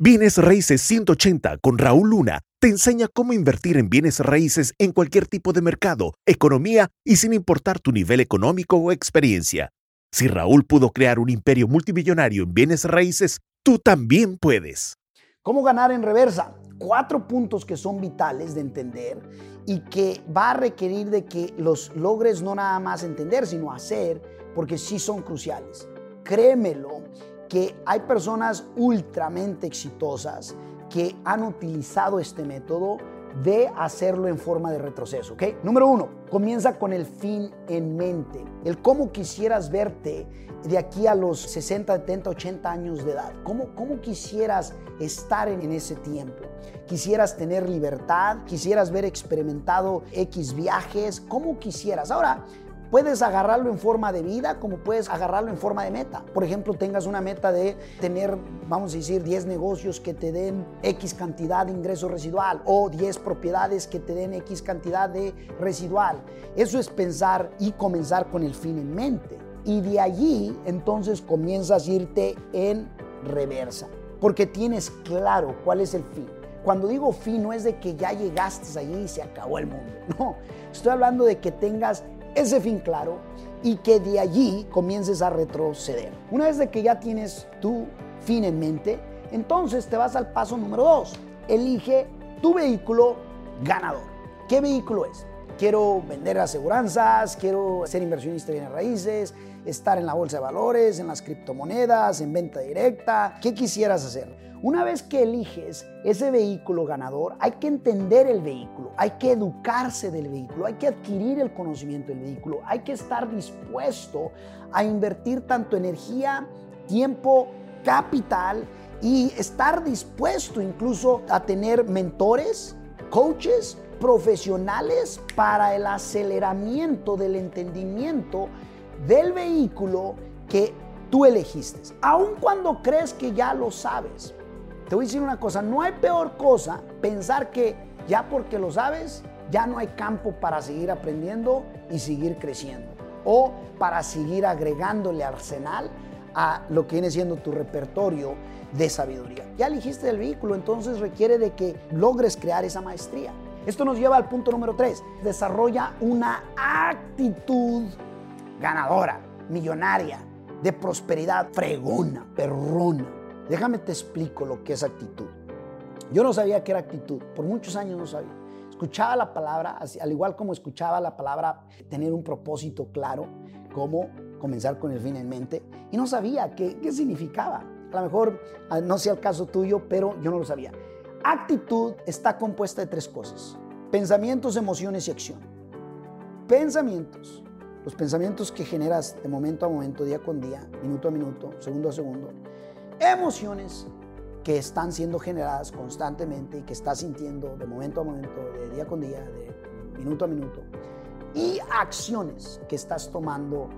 Bienes Raíces 180 con Raúl Luna te enseña cómo invertir en bienes raíces en cualquier tipo de mercado, economía y sin importar tu nivel económico o experiencia. Si Raúl pudo crear un imperio multimillonario en bienes raíces, tú también puedes. ¿Cómo ganar en reversa? Cuatro puntos que son vitales de entender y que va a requerir de que los logres no nada más entender, sino hacer, porque sí son cruciales. Créemelo que hay personas ultramente exitosas que han utilizado este método de hacerlo en forma de retroceso, ¿ok? Número uno, comienza con el fin en mente, el cómo quisieras verte de aquí a los 60, 70, 80 años de edad, cómo, cómo quisieras estar en, ese tiempo, quisieras tener libertad, quisieras ver experimentado X viajes, cómo quisieras. Ahora, Puedes agarrarlo en forma de vida como puedes agarrarlo en forma de meta. Por ejemplo, tengas una meta de tener, vamos a decir, 10 negocios que te den X cantidad de ingreso residual o 10 propiedades que te den X cantidad de residual. Eso es pensar y comenzar con el fin en mente. Y de allí entonces comienzas a irte en reversa, porque tienes claro cuál es el fin. Cuando digo fin no es de que ya llegaste allí y se acabó el mundo. No, estoy hablando de que tengas ese fin claro y que de allí comiences a retroceder. Una vez de que ya tienes tu fin en mente, entonces te vas al paso número dos. Elige tu vehículo ganador. ¿Qué vehículo es? Quiero vender aseguranzas, quiero ser inversionista en raíces, estar en la bolsa de valores, en las criptomonedas, en venta directa. ¿Qué quisieras hacer? Una vez que eliges ese vehículo ganador, hay que entender el vehículo, hay que educarse del vehículo, hay que adquirir el conocimiento del vehículo, hay que estar dispuesto a invertir tanto energía, tiempo, capital y estar dispuesto incluso a tener mentores, coaches, profesionales para el aceleramiento del entendimiento del vehículo que tú elegiste, aun cuando crees que ya lo sabes. Te voy a decir una cosa, no hay peor cosa pensar que ya porque lo sabes, ya no hay campo para seguir aprendiendo y seguir creciendo. O para seguir agregándole arsenal a lo que viene siendo tu repertorio de sabiduría. Ya elegiste el vehículo, entonces requiere de que logres crear esa maestría. Esto nos lleva al punto número 3. Desarrolla una actitud ganadora, millonaria, de prosperidad, fregona, perrona. Déjame te explico lo que es actitud. Yo no sabía qué era actitud, por muchos años no sabía. Escuchaba la palabra, al igual como escuchaba la palabra tener un propósito claro, cómo comenzar con el fin en mente, y no sabía qué, qué significaba. A lo mejor ah, no sea el caso tuyo, pero yo no lo sabía. Actitud está compuesta de tres cosas. Pensamientos, emociones y acción. Pensamientos. Los pensamientos que generas de momento a momento, día con día, minuto a minuto, segundo a segundo emociones que están siendo generadas constantemente y que estás sintiendo de momento a momento, de día con día, de minuto a minuto, y acciones que estás tomando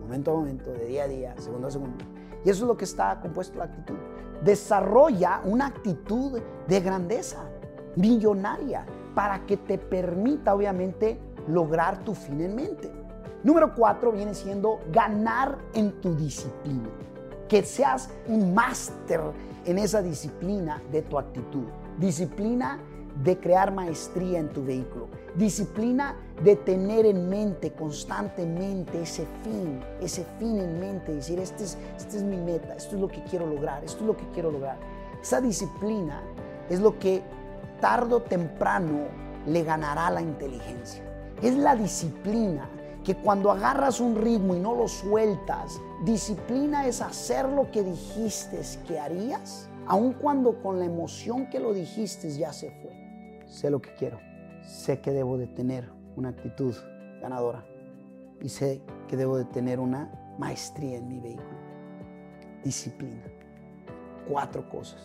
momento a momento, de día a día, segundo a segundo. Y eso es lo que está compuesto la actitud. Desarrolla una actitud de grandeza, millonaria, para que te permita obviamente lograr tu fin en mente. Número cuatro viene siendo ganar en tu disciplina que seas un máster en esa disciplina de tu actitud. Disciplina de crear maestría en tu vehículo. Disciplina de tener en mente constantemente ese fin, ese fin en mente, decir, este es, este es mi meta, esto es lo que quiero lograr, esto es lo que quiero lograr. Esa disciplina es lo que tarde o temprano le ganará la inteligencia. Es la disciplina que cuando agarras un ritmo y no lo sueltas, disciplina es hacer lo que dijiste que harías, aun cuando con la emoción que lo dijiste ya se fue. Sé lo que quiero, sé que debo de tener una actitud ganadora y sé que debo de tener una maestría en mi vehículo. Disciplina. Cuatro cosas.